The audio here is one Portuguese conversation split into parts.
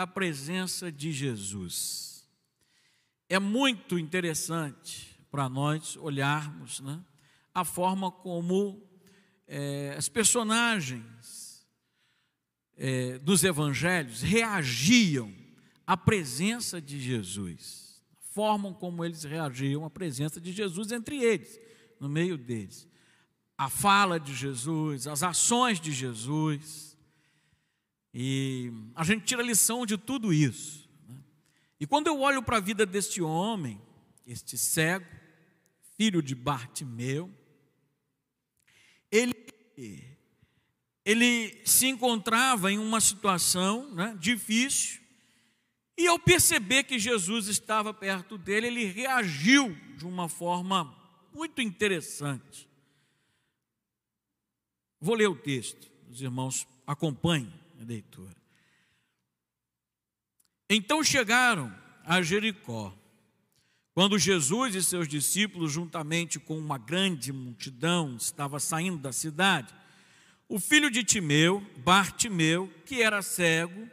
a presença de Jesus. É muito interessante para nós olharmos né, a forma como é, as personagens é, dos evangelhos reagiam à presença de Jesus, a forma como eles reagiam à presença de Jesus entre eles, no meio deles. A fala de Jesus, as ações de Jesus, e a gente tira lição de tudo isso. Né? E quando eu olho para a vida deste homem, este cego, filho de Bartimeu, ele, ele se encontrava em uma situação né, difícil, e ao perceber que Jesus estava perto dele, ele reagiu de uma forma muito interessante. Vou ler o texto, os irmãos acompanhem leitura. Então chegaram a Jericó. Quando Jesus e seus discípulos, juntamente com uma grande multidão, estava saindo da cidade, o filho de Timeu, Bartimeu, que era cego,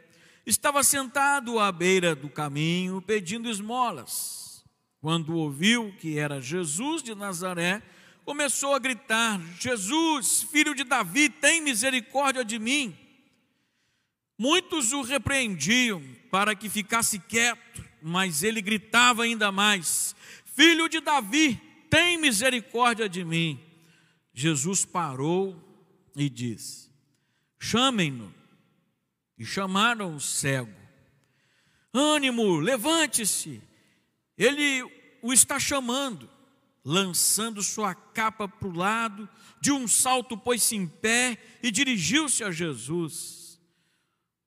estava sentado à beira do caminho pedindo esmolas. Quando ouviu que era Jesus de Nazaré, começou a gritar: Jesus, filho de Davi, tem misericórdia de mim. Muitos o repreendiam para que ficasse quieto, mas ele gritava ainda mais: Filho de Davi, tem misericórdia de mim. Jesus parou e disse: Chamem-no. E chamaram o cego. Ânimo, levante-se. Ele o está chamando. Lançando sua capa para o lado, de um salto pôs-se em pé e dirigiu-se a Jesus.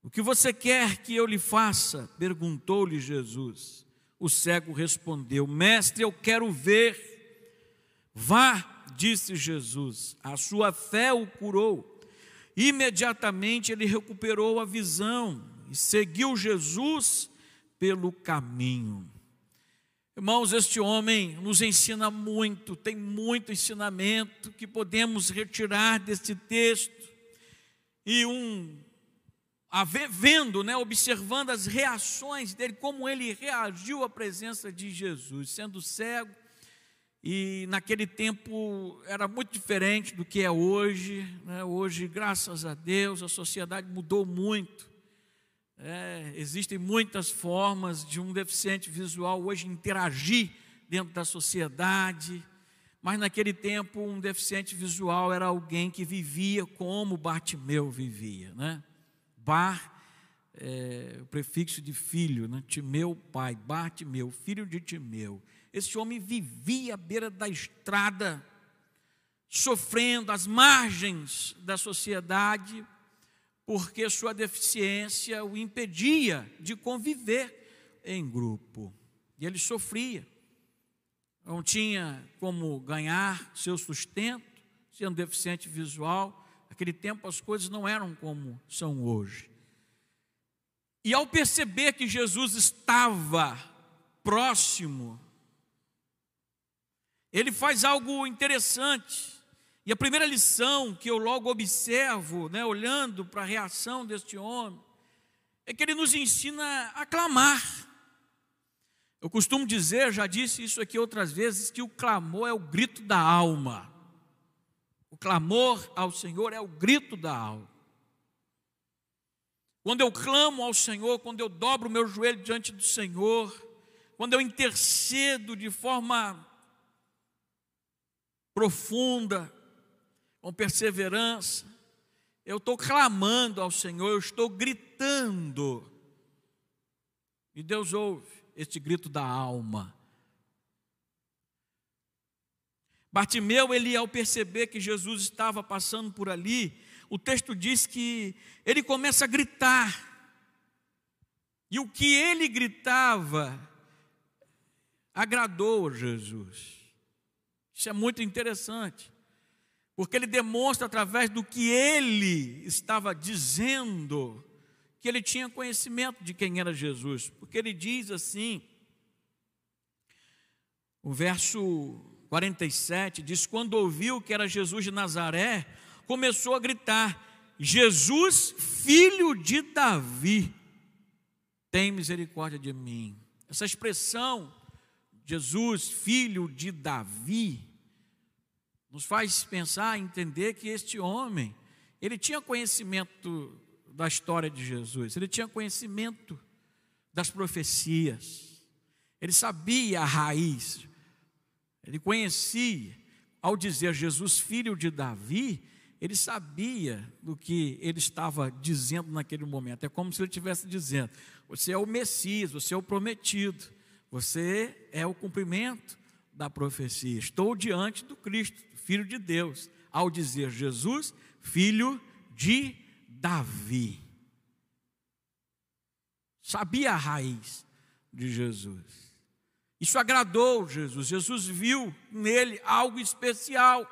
O que você quer que eu lhe faça? perguntou-lhe Jesus. O cego respondeu: Mestre, eu quero ver. Vá, disse Jesus, a sua fé o curou. Imediatamente ele recuperou a visão e seguiu Jesus pelo caminho. Irmãos, este homem nos ensina muito, tem muito ensinamento que podemos retirar deste texto. E um vendo, né, observando as reações dele, como ele reagiu à presença de Jesus, sendo cego, e naquele tempo era muito diferente do que é hoje. Né? Hoje, graças a Deus, a sociedade mudou muito. É, existem muitas formas de um deficiente visual hoje interagir dentro da sociedade, mas naquele tempo um deficiente visual era alguém que vivia como Bartimeu vivia, né? Bar, é, o prefixo de filho, né? Timeu, pai, Bartimeu, filho de Timeu. Esse homem vivia à beira da estrada, sofrendo às margens da sociedade, porque sua deficiência o impedia de conviver em grupo. E ele sofria. Não tinha como ganhar seu sustento, sendo deficiente visual Naquele tempo as coisas não eram como são hoje. E ao perceber que Jesus estava próximo, ele faz algo interessante. E a primeira lição que eu logo observo, né, olhando para a reação deste homem, é que ele nos ensina a clamar. Eu costumo dizer, já disse isso aqui outras vezes, que o clamor é o grito da alma clamor ao Senhor é o grito da alma. Quando eu clamo ao Senhor, quando eu dobro o meu joelho diante do Senhor, quando eu intercedo de forma profunda, com perseverança, eu estou clamando ao Senhor, eu estou gritando. E Deus ouve este grito da alma. Bartimeu, ele ao perceber que Jesus estava passando por ali, o texto diz que ele começa a gritar. E o que ele gritava agradou a Jesus. Isso é muito interessante, porque ele demonstra através do que ele estava dizendo que ele tinha conhecimento de quem era Jesus, porque ele diz assim, o verso 47 diz: Quando ouviu que era Jesus de Nazaré, começou a gritar: Jesus, filho de Davi, tem misericórdia de mim. Essa expressão, Jesus, filho de Davi, nos faz pensar, entender que este homem, ele tinha conhecimento da história de Jesus, ele tinha conhecimento das profecias, ele sabia a raiz, ele conhecia, ao dizer Jesus, filho de Davi, ele sabia do que ele estava dizendo naquele momento. É como se ele estivesse dizendo: Você é o Messias, você é o prometido, você é o cumprimento da profecia. Estou diante do Cristo, filho de Deus, ao dizer Jesus, filho de Davi. Sabia a raiz de Jesus. Isso agradou Jesus. Jesus viu nele algo especial.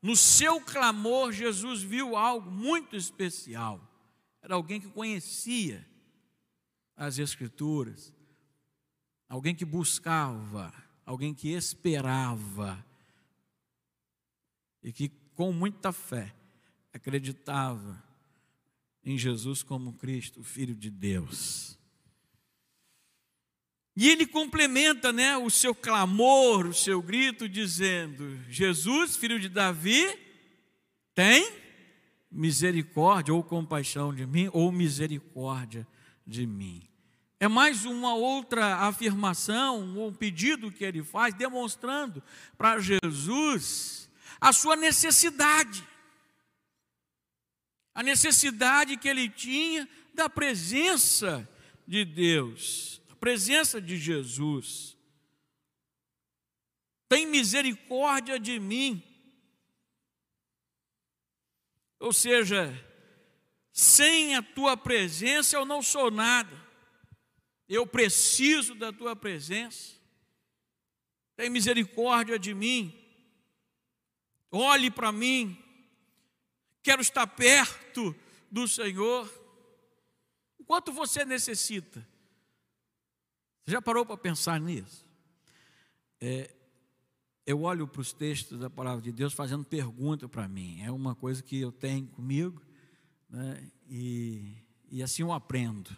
No seu clamor, Jesus viu algo muito especial. Era alguém que conhecia as Escrituras, alguém que buscava, alguém que esperava, e que com muita fé acreditava em Jesus como Cristo, Filho de Deus. E ele complementa né, o seu clamor, o seu grito, dizendo: Jesus, filho de Davi, tem misericórdia ou compaixão de mim, ou misericórdia de mim. É mais uma outra afirmação, um pedido que ele faz, demonstrando para Jesus a sua necessidade. A necessidade que ele tinha da presença de Deus presença de Jesus. Tem misericórdia de mim. Ou seja, sem a tua presença eu não sou nada. Eu preciso da tua presença. Tem misericórdia de mim. Olhe para mim. Quero estar perto do Senhor. Quanto você necessita já parou para pensar nisso? É, eu olho para os textos da palavra de Deus fazendo pergunta para mim. É uma coisa que eu tenho comigo, né? e, e assim eu aprendo.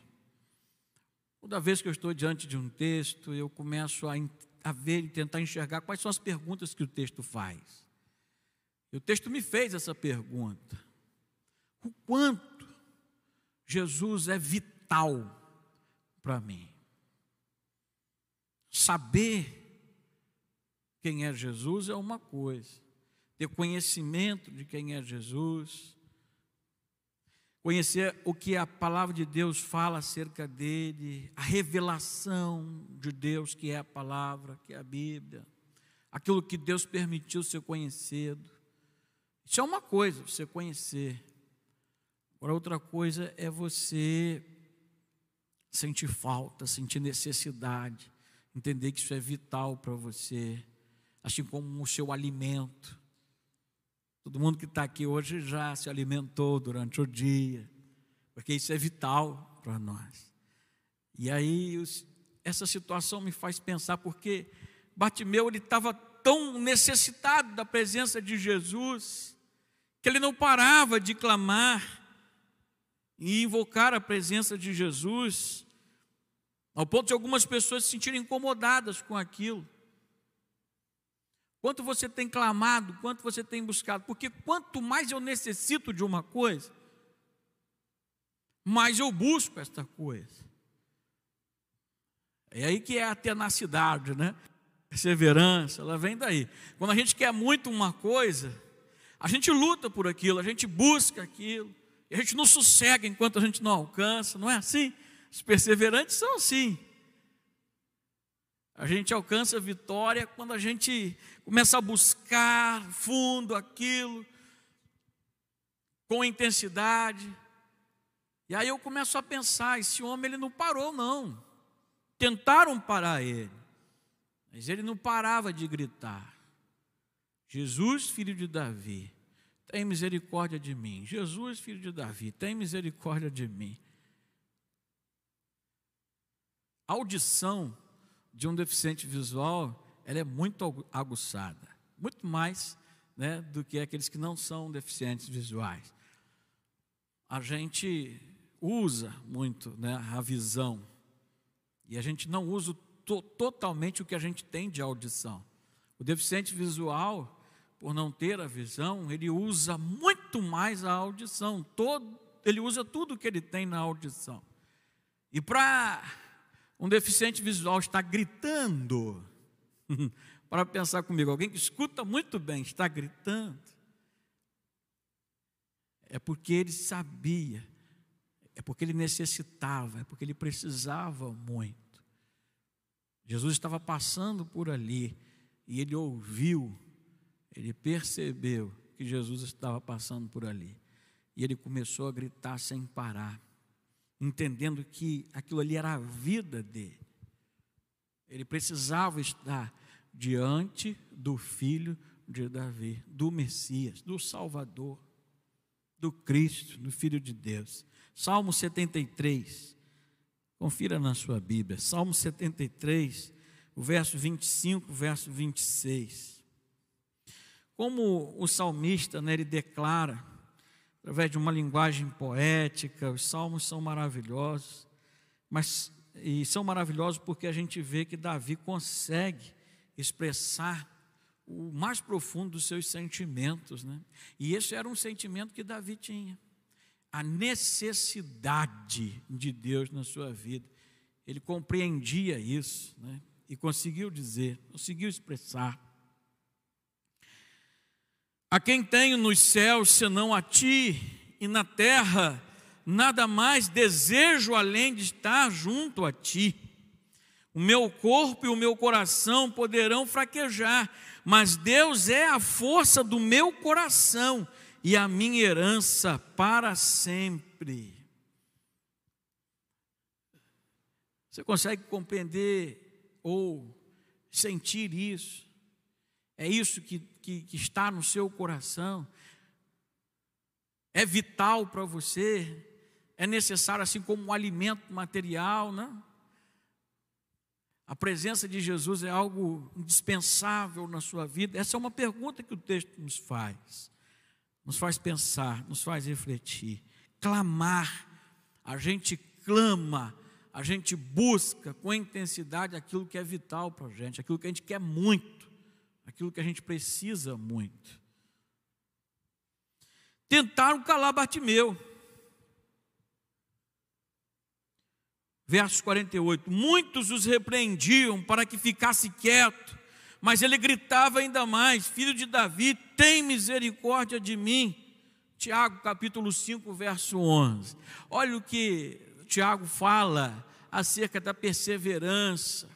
Toda vez que eu estou diante de um texto, eu começo a, a ver e tentar enxergar quais são as perguntas que o texto faz. E o texto me fez essa pergunta: o quanto Jesus é vital para mim? Saber quem é Jesus é uma coisa, ter conhecimento de quem é Jesus, conhecer o que a palavra de Deus fala acerca dele, a revelação de Deus, que é a palavra, que é a Bíblia, aquilo que Deus permitiu ser conhecido. Isso é uma coisa, você conhecer. Agora, outra coisa é você sentir falta, sentir necessidade entender que isso é vital para você, assim como o seu alimento. Todo mundo que está aqui hoje já se alimentou durante o dia, porque isso é vital para nós. E aí essa situação me faz pensar porque Bartimeu ele estava tão necessitado da presença de Jesus que ele não parava de clamar e invocar a presença de Jesus ao ponto de algumas pessoas se sentirem incomodadas com aquilo. Quanto você tem clamado, quanto você tem buscado, porque quanto mais eu necessito de uma coisa, mais eu busco esta coisa. É aí que é a tenacidade, né? Perseverança, ela vem daí. Quando a gente quer muito uma coisa, a gente luta por aquilo, a gente busca aquilo, a gente não sossega enquanto a gente não alcança, não é assim? Os perseverantes são assim. A gente alcança a vitória quando a gente começa a buscar fundo aquilo, com intensidade. E aí eu começo a pensar: esse homem ele não parou, não. Tentaram parar ele, mas ele não parava de gritar: Jesus, filho de Davi, tem misericórdia de mim. Jesus, filho de Davi, tem misericórdia de mim. A audição de um deficiente visual, ela é muito aguçada, muito mais né, do que aqueles que não são deficientes visuais. A gente usa muito né, a visão E a gente não usa to totalmente o que a gente tem de audição. O deficiente visual, por não ter a visão, ele usa muito mais a audição. Todo, ele usa tudo que ele tem na audição. E para um deficiente visual estar gritando, para pensar comigo, alguém que escuta muito bem está gritando, é porque ele sabia, é porque ele necessitava, é porque ele precisava muito. Jesus estava passando por ali e ele ouviu, ele percebeu que Jesus estava passando por ali. E ele começou a gritar sem parar, entendendo que aquilo ali era a vida dele. Ele precisava estar diante do filho de Davi, do Messias, do Salvador do Cristo, do Filho de Deus. Salmo 73, confira na sua Bíblia, Salmo 73, o verso 25, o verso 26. Como o salmista, né, ele declara, através de uma linguagem poética, os salmos são maravilhosos, mas e são maravilhosos porque a gente vê que Davi consegue expressar o mais profundo dos seus sentimentos, né? E esse era um sentimento que Davi tinha. A necessidade de Deus na sua vida. Ele compreendia isso, né? E conseguiu dizer, conseguiu expressar. A quem tenho nos céus senão a ti, e na terra nada mais desejo além de estar junto a ti. O meu corpo e o meu coração poderão fraquejar, mas Deus é a força do meu coração e a minha herança para sempre. Você consegue compreender ou sentir isso? É isso que, que, que está no seu coração? É vital para você? É necessário, assim como um alimento material, não? A presença de Jesus é algo indispensável na sua vida? Essa é uma pergunta que o texto nos faz. Nos faz pensar, nos faz refletir. Clamar. A gente clama, a gente busca com intensidade aquilo que é vital para a gente, aquilo que a gente quer muito, aquilo que a gente precisa muito. Tentaram calar Bartimeu. Verso 48: Muitos os repreendiam para que ficasse quieto, mas ele gritava ainda mais: Filho de Davi, tem misericórdia de mim. Tiago capítulo 5, verso 11. Olha o que Tiago fala acerca da perseverança,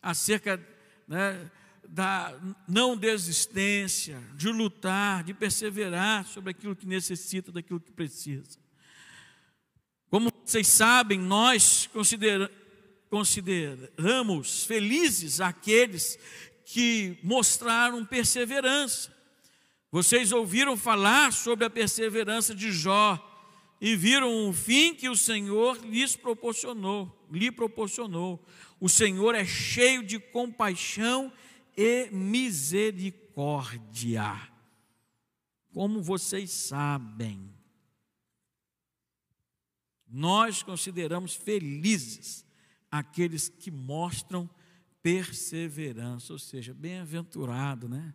acerca né, da não desistência, de lutar, de perseverar sobre aquilo que necessita, daquilo que precisa. Como vocês sabem, nós considera consideramos felizes aqueles que mostraram perseverança. Vocês ouviram falar sobre a perseverança de Jó e viram o fim que o Senhor lhes proporcionou, lhe proporcionou. O Senhor é cheio de compaixão e misericórdia. Como vocês sabem, nós consideramos felizes aqueles que mostram perseverança, ou seja, bem-aventurado, né?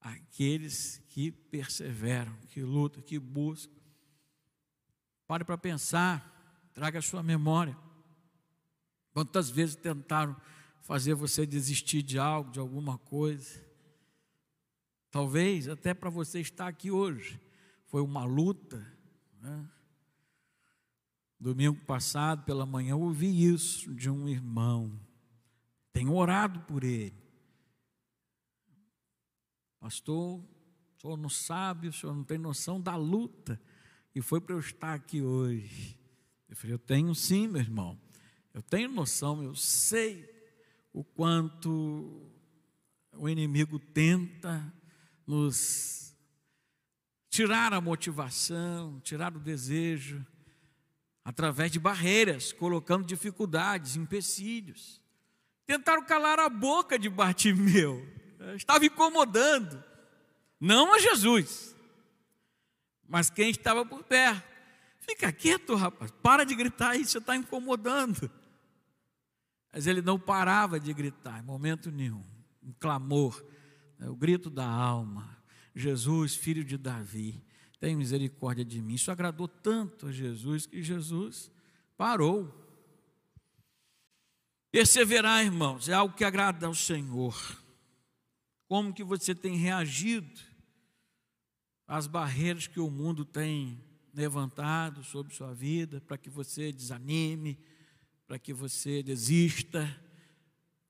Aqueles que perseveram, que lutam, que buscam. Pare para pensar, traga a sua memória. Quantas vezes tentaram fazer você desistir de algo, de alguma coisa? Talvez até para você estar aqui hoje, foi uma luta, né? Domingo passado, pela manhã, eu ouvi isso de um irmão. Tenho orado por ele. Pastor, o senhor não sabe, o senhor não tem noção da luta. E foi para eu estar aqui hoje. Eu falei, eu tenho sim, meu irmão. Eu tenho noção, eu sei o quanto o inimigo tenta nos tirar a motivação, tirar o desejo através de barreiras, colocando dificuldades, empecilhos. Tentaram calar a boca de Bartimeu, estava incomodando, não a Jesus, mas quem estava por perto. Fica quieto, rapaz, para de gritar aí, você está incomodando. Mas ele não parava de gritar, em momento nenhum. Um clamor, né, o grito da alma. Jesus, filho de Davi, tem misericórdia de mim. Isso agradou tanto a Jesus que Jesus parou. Perseverar, irmãos, é algo que agrada ao Senhor. Como que você tem reagido às barreiras que o mundo tem levantado sobre sua vida para que você desanime, para que você desista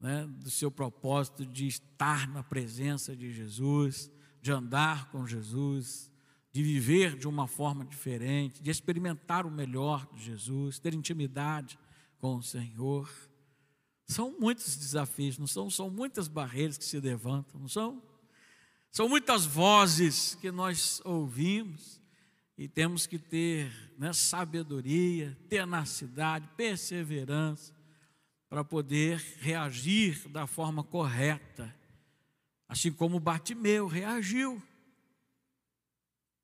né, do seu propósito de estar na presença de Jesus, de andar com Jesus, de viver de uma forma diferente, de experimentar o melhor de Jesus, ter intimidade com o Senhor. São muitos desafios, não são? São muitas barreiras que se levantam, não são? São muitas vozes que nós ouvimos e temos que ter né, sabedoria, tenacidade, perseverança para poder reagir da forma correta, assim como Bartimeu reagiu.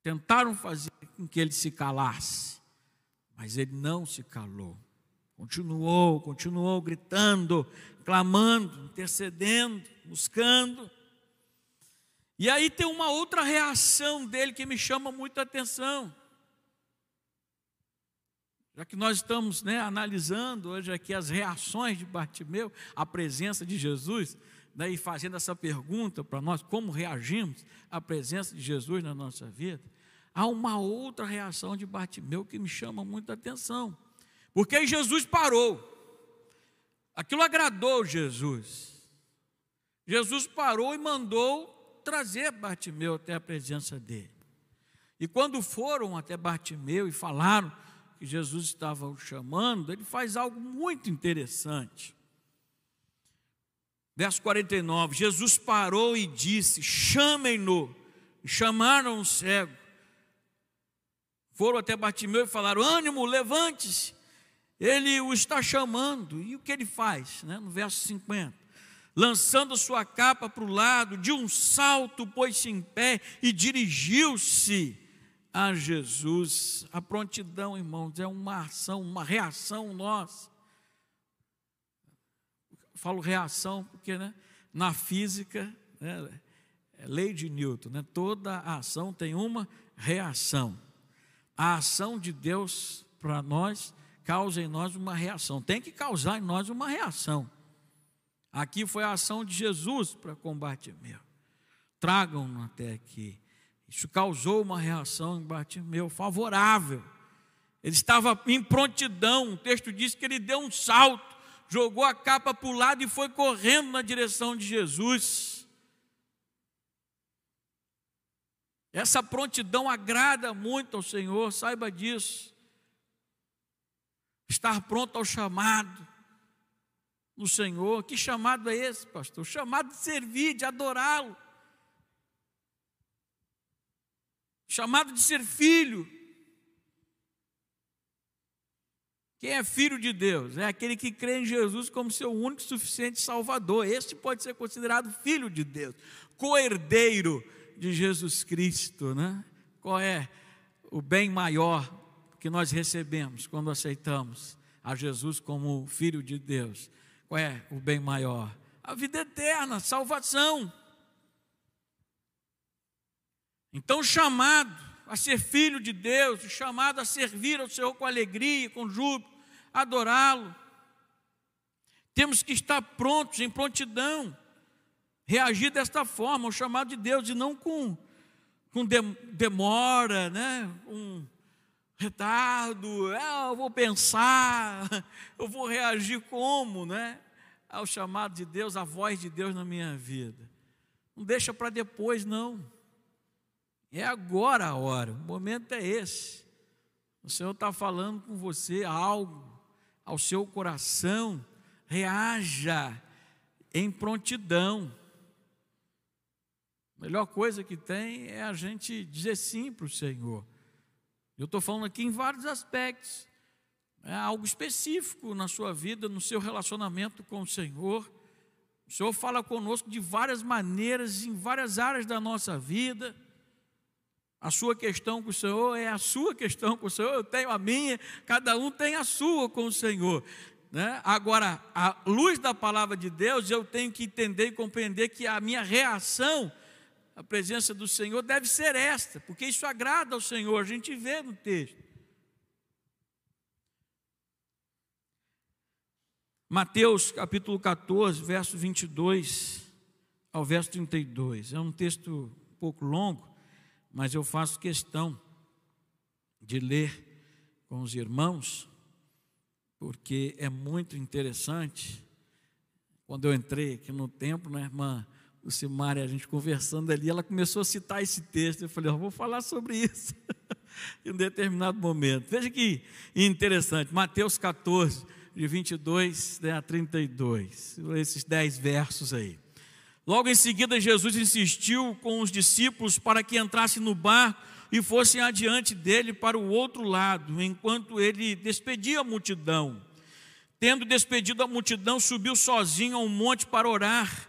Tentaram fazer com que ele se calasse, mas ele não se calou. Continuou, continuou gritando, clamando, intercedendo, buscando. E aí tem uma outra reação dele que me chama muito a atenção. Já que nós estamos né, analisando hoje aqui as reações de Bartimeu à presença de Jesus, né, e fazendo essa pergunta para nós, como reagimos à presença de Jesus na nossa vida, há uma outra reação de Bartimeu que me chama muita atenção. Porque Jesus parou. Aquilo agradou Jesus. Jesus parou e mandou trazer Bartimeu até a presença dele. E quando foram até Bartimeu e falaram que Jesus estava o chamando, ele faz algo muito interessante. Verso 49: Jesus parou e disse: Chamem-no. Chamaram o cego. Foram até Bartimeu e falaram: Ânimo, levante-se. Ele o está chamando. E o que ele faz? Né? No verso 50. Lançando sua capa para o lado, de um salto pôs-se em pé e dirigiu-se a Jesus. A prontidão, irmãos, é uma ação, uma reação nossa. Falo reação porque né, na física, né, é lei de Newton, né, toda ação tem uma reação. A ação de Deus para nós causa em nós uma reação, tem que causar em nós uma reação. Aqui foi a ação de Jesus para combate meu. Tragam-no até aqui. Isso causou uma reação em Bartimeu favorável. Ele estava em prontidão. O texto diz que ele deu um salto, jogou a capa para o lado e foi correndo na direção de Jesus. Essa prontidão agrada muito ao Senhor, saiba disso. Estar pronto ao chamado no Senhor. Que chamado é esse, pastor? Chamado de servir, de adorá-lo. chamado de ser filho. Quem é filho de Deus? É aquele que crê em Jesus como seu único e suficiente Salvador. Este pode ser considerado filho de Deus, co-herdeiro de Jesus Cristo, né? Qual é o bem maior que nós recebemos quando aceitamos a Jesus como filho de Deus? É o bem maior? A vida eterna, a salvação. Então, chamado a ser filho de Deus, chamado a servir ao Senhor com alegria, com júbilo, adorá-lo. Temos que estar prontos, em prontidão, reagir desta forma, ao chamado de Deus, e não com, com demora, né? Retardo, ah, eu vou pensar, eu vou reagir como, né? Ao chamado de Deus, à voz de Deus na minha vida. Não deixa para depois, não. É agora a hora, o momento é esse. O Senhor está falando com você algo ao seu coração, reaja em prontidão. A melhor coisa que tem é a gente dizer sim para o Senhor. Eu estou falando aqui em vários aspectos. É algo específico na sua vida, no seu relacionamento com o Senhor. O Senhor fala conosco de várias maneiras, em várias áreas da nossa vida. A sua questão com o Senhor é a sua questão com o Senhor, eu tenho a minha, cada um tem a sua com o Senhor. Né? Agora, a luz da palavra de Deus, eu tenho que entender e compreender que a minha reação à presença do Senhor deve ser esta, porque isso agrada ao Senhor, a gente vê no texto. Mateus capítulo 14, verso 22 ao verso 32. É um texto um pouco longo, mas eu faço questão de ler com os irmãos, porque é muito interessante. Quando eu entrei aqui no templo, né, irmã Lucimar e a gente conversando ali, ela começou a citar esse texto. Eu falei, eu vou falar sobre isso em um determinado momento. Veja que interessante, Mateus 14, de 22 né, a 32, esses dez versos aí. Logo em seguida, Jesus insistiu com os discípulos para que entrassem no barco e fossem adiante dele para o outro lado, enquanto ele despedia a multidão. Tendo despedido a multidão, subiu sozinho a um monte para orar.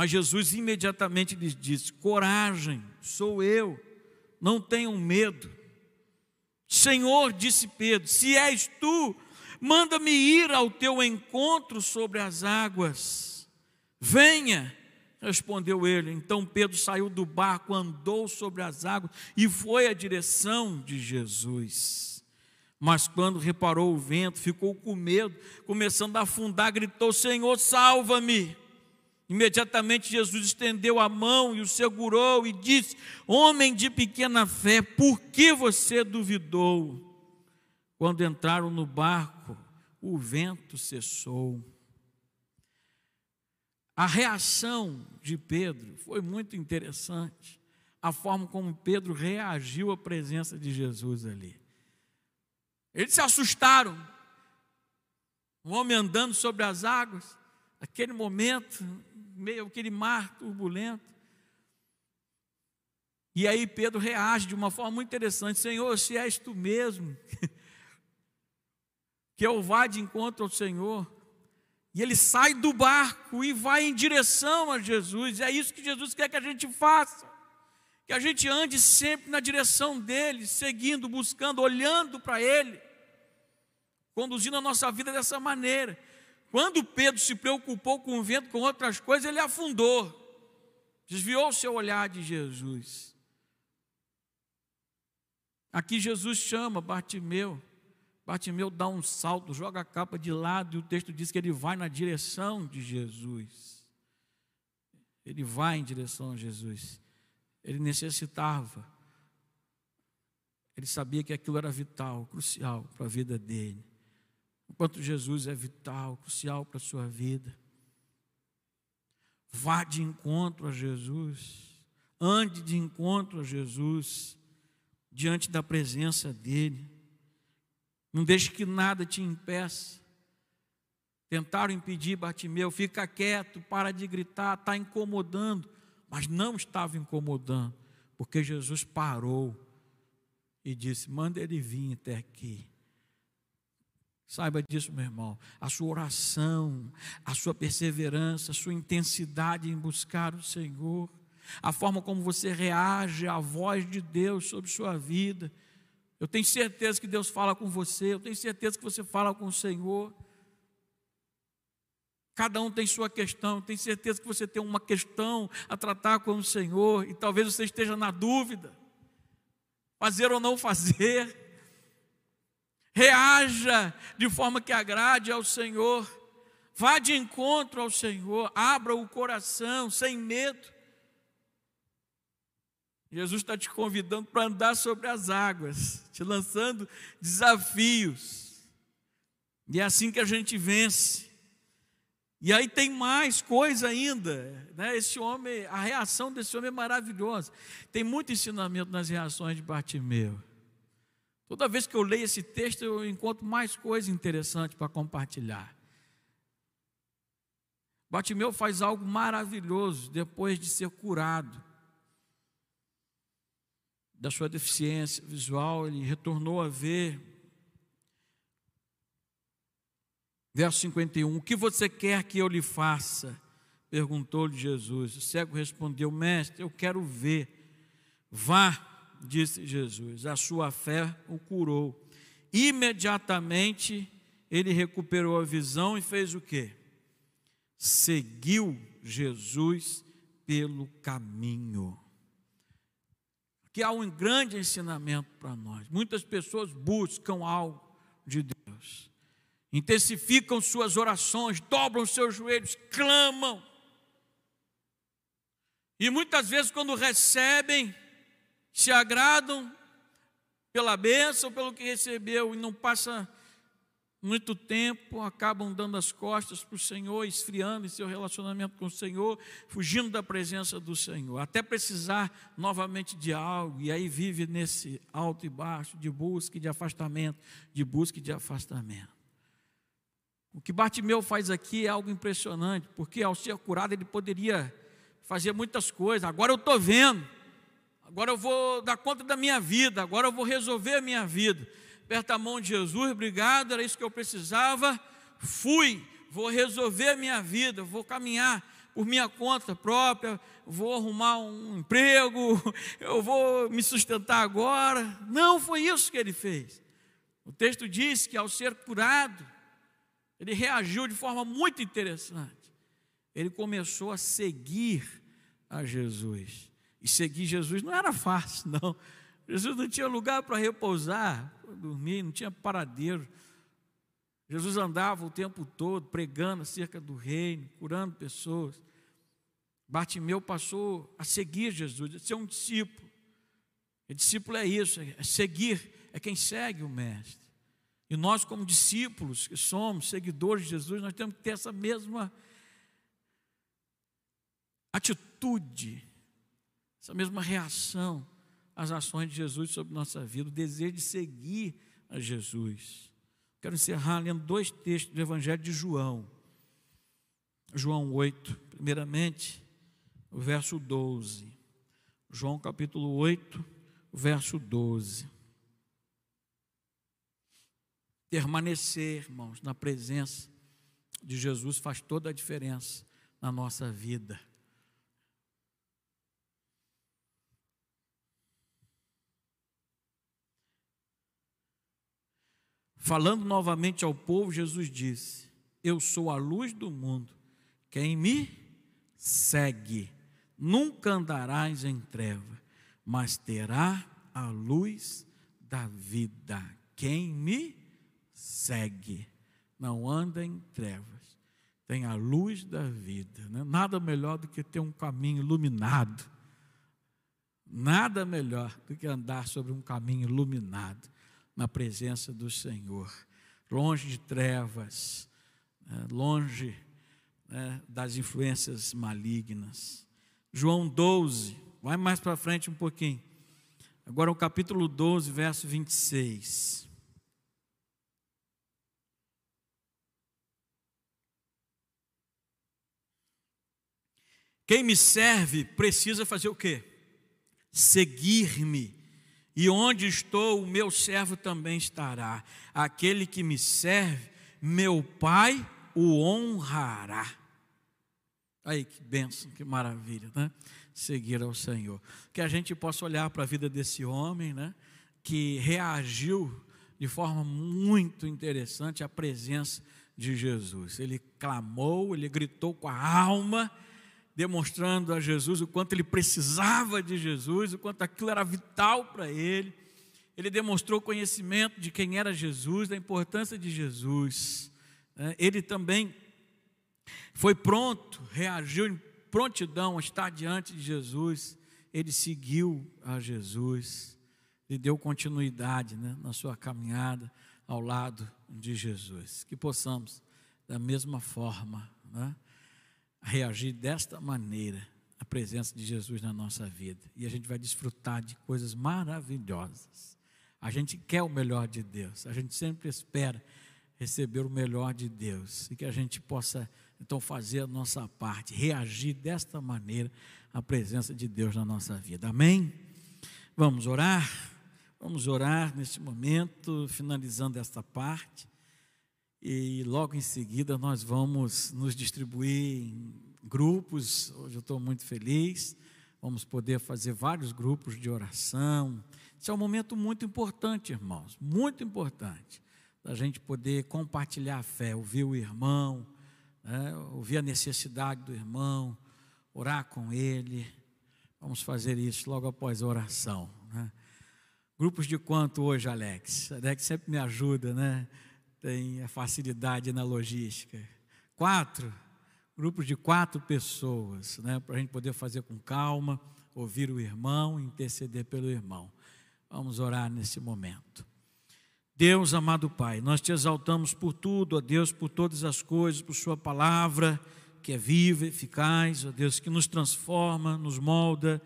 Mas Jesus imediatamente lhes disse: Coragem, sou eu, não tenham medo. Senhor, disse Pedro, se és tu, manda-me ir ao teu encontro sobre as águas. Venha, respondeu ele. Então Pedro saiu do barco, andou sobre as águas e foi à direção de Jesus. Mas quando reparou o vento, ficou com medo, começando a afundar, gritou: Senhor, salva-me. Imediatamente Jesus estendeu a mão e o segurou e disse: Homem de pequena fé, por que você duvidou? Quando entraram no barco, o vento cessou. A reação de Pedro foi muito interessante. A forma como Pedro reagiu à presença de Jesus ali. Eles se assustaram. O homem andando sobre as águas, aquele momento, meio aquele mar turbulento. E aí Pedro reage de uma forma muito interessante: Senhor, se és tu mesmo, que eu vá de encontro ao Senhor. E ele sai do barco e vai em direção a Jesus. É isso que Jesus quer que a gente faça. Que a gente ande sempre na direção dele, seguindo, buscando, olhando para ele, conduzindo a nossa vida dessa maneira. Quando Pedro se preocupou com o vento, com outras coisas, ele afundou, desviou o seu olhar de Jesus. Aqui Jesus chama Bartimeu. Bartimeu dá um salto, joga a capa de lado, e o texto diz que ele vai na direção de Jesus. Ele vai em direção a Jesus. Ele necessitava. Ele sabia que aquilo era vital, crucial para a vida dele. Enquanto Jesus é vital, crucial para a sua vida. Vá de encontro a Jesus. Ande de encontro a Jesus. Diante da presença dEle. Não deixe que nada te impeça. Tentaram impedir Bartimeu, fica quieto, para de gritar, está incomodando. Mas não estava incomodando, porque Jesus parou e disse: manda ele vir até aqui. Saiba disso, meu irmão. A sua oração, a sua perseverança, a sua intensidade em buscar o Senhor, a forma como você reage à voz de Deus sobre sua vida. Eu tenho certeza que Deus fala com você, eu tenho certeza que você fala com o Senhor. Cada um tem sua questão, tenho certeza que você tem uma questão a tratar com o Senhor, e talvez você esteja na dúvida: fazer ou não fazer reaja de forma que agrade ao Senhor, vá de encontro ao Senhor, abra o coração sem medo. Jesus está te convidando para andar sobre as águas, te lançando desafios. E é assim que a gente vence. E aí tem mais coisa ainda, né? Esse homem, a reação desse homem é maravilhosa. Tem muito ensinamento nas reações de Bartimeu. Toda vez que eu leio esse texto, eu encontro mais coisa interessante para compartilhar. Batimeu faz algo maravilhoso depois de ser curado da sua deficiência visual, ele retornou a ver. Verso 51: O que você quer que eu lhe faça? Perguntou-lhe Jesus. O cego respondeu: Mestre, eu quero ver. Vá, disse Jesus. A sua fé o curou. Imediatamente ele recuperou a visão e fez o quê? Seguiu Jesus pelo caminho que há um grande ensinamento para nós. Muitas pessoas buscam algo de Deus, intensificam suas orações, dobram seus joelhos, clamam. E muitas vezes, quando recebem, se agradam pela bênção, pelo que recebeu, e não passa muito tempo acabam dando as costas para o Senhor, esfriando em seu relacionamento com o Senhor, fugindo da presença do Senhor, até precisar novamente de algo, e aí vive nesse alto e baixo, de busca e de afastamento, de busca e de afastamento. O que Bartimeu faz aqui é algo impressionante, porque ao ser curado ele poderia fazer muitas coisas, agora eu estou vendo, agora eu vou dar conta da minha vida, agora eu vou resolver a minha vida aperta a mão de Jesus, obrigado, era isso que eu precisava. Fui, vou resolver a minha vida, vou caminhar por minha conta própria, vou arrumar um emprego, eu vou me sustentar agora. Não foi isso que ele fez. O texto diz que ao ser curado, ele reagiu de forma muito interessante. Ele começou a seguir a Jesus. E seguir Jesus não era fácil, não. Jesus não tinha lugar para repousar, para dormir, não tinha paradeiro. Jesus andava o tempo todo pregando acerca do reino, curando pessoas. Bartimeu passou a seguir Jesus, a ser um discípulo. E discípulo é isso, é seguir, é quem segue o Mestre. E nós, como discípulos que somos, seguidores de Jesus, nós temos que ter essa mesma atitude, essa mesma reação as ações de Jesus sobre nossa vida, o desejo de seguir a Jesus. Quero encerrar lendo dois textos do Evangelho de João. João 8, primeiramente, o verso 12. João capítulo 8, verso 12. Permanecer, irmãos, na presença de Jesus faz toda a diferença na nossa vida. Falando novamente ao povo, Jesus disse: Eu sou a luz do mundo. Quem me segue nunca andarás em treva, mas terá a luz da vida. Quem me segue não anda em trevas, tem a luz da vida. Né? Nada melhor do que ter um caminho iluminado. Nada melhor do que andar sobre um caminho iluminado na presença do Senhor, longe de trevas, né, longe né, das influências malignas. João 12, vai mais para frente um pouquinho. Agora o capítulo 12, verso 26. Quem me serve precisa fazer o quê? Seguir-me e onde estou, o meu servo também estará. Aquele que me serve, meu Pai o honrará. Aí que bênção, que maravilha, né? Seguir ao Senhor. Que a gente possa olhar para a vida desse homem, né? Que reagiu de forma muito interessante à presença de Jesus. Ele clamou, ele gritou com a alma demonstrando a Jesus o quanto ele precisava de Jesus, o quanto aquilo era vital para ele. Ele demonstrou conhecimento de quem era Jesus, da importância de Jesus. Né? Ele também foi pronto, reagiu em prontidão a estar diante de Jesus. Ele seguiu a Jesus e deu continuidade né, na sua caminhada ao lado de Jesus. Que possamos, da mesma forma, né, reagir desta maneira à presença de Jesus na nossa vida. E a gente vai desfrutar de coisas maravilhosas. A gente quer o melhor de Deus, a gente sempre espera receber o melhor de Deus e que a gente possa então fazer a nossa parte, reagir desta maneira à presença de Deus na nossa vida. Amém? Vamos orar? Vamos orar neste momento, finalizando esta parte. E logo em seguida nós vamos nos distribuir em grupos. Hoje eu estou muito feliz. Vamos poder fazer vários grupos de oração. Esse é um momento muito importante, irmãos, muito importante, da gente poder compartilhar a fé, ouvir o irmão, né, ouvir a necessidade do irmão, orar com ele. Vamos fazer isso logo após a oração. Né? Grupos de quanto hoje, Alex? Alex sempre me ajuda, né? Tem a facilidade na logística. Quatro? Grupos de quatro pessoas, né? Para a gente poder fazer com calma, ouvir o irmão, interceder pelo irmão. Vamos orar nesse momento. Deus, amado Pai, nós te exaltamos por tudo, ó Deus, por todas as coisas, por Sua palavra, que é viva, eficaz, ó Deus, que nos transforma, nos molda,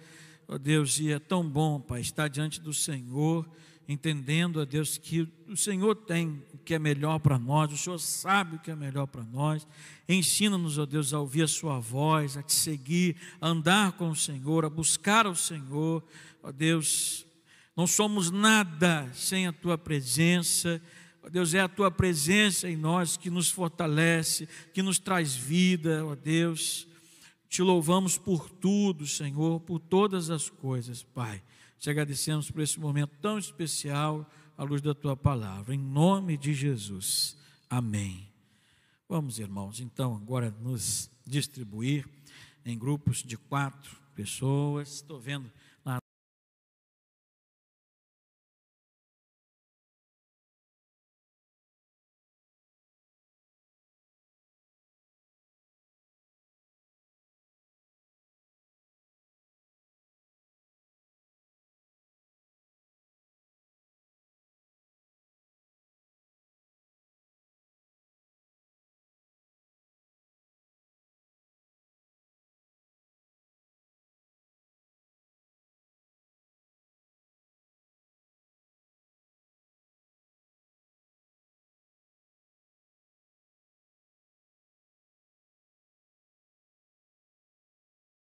ó Deus, e é tão bom, Pai, estar diante do Senhor, entendendo, ó Deus, que o Senhor tem o que é melhor para nós, o Senhor sabe o que é melhor para nós. Ensina-nos, ó Deus, a ouvir a Sua voz, a te seguir, a andar com o Senhor, a buscar o Senhor, ó Deus, não somos nada sem a tua presença. Ó Deus, é a tua presença em nós que nos fortalece, que nos traz vida, ó Deus. Te louvamos por tudo, Senhor, por todas as coisas, Pai. Te agradecemos por esse momento tão especial à luz da tua palavra. Em nome de Jesus. Amém. Vamos, irmãos, então, agora nos distribuir em grupos de quatro pessoas. Estou vendo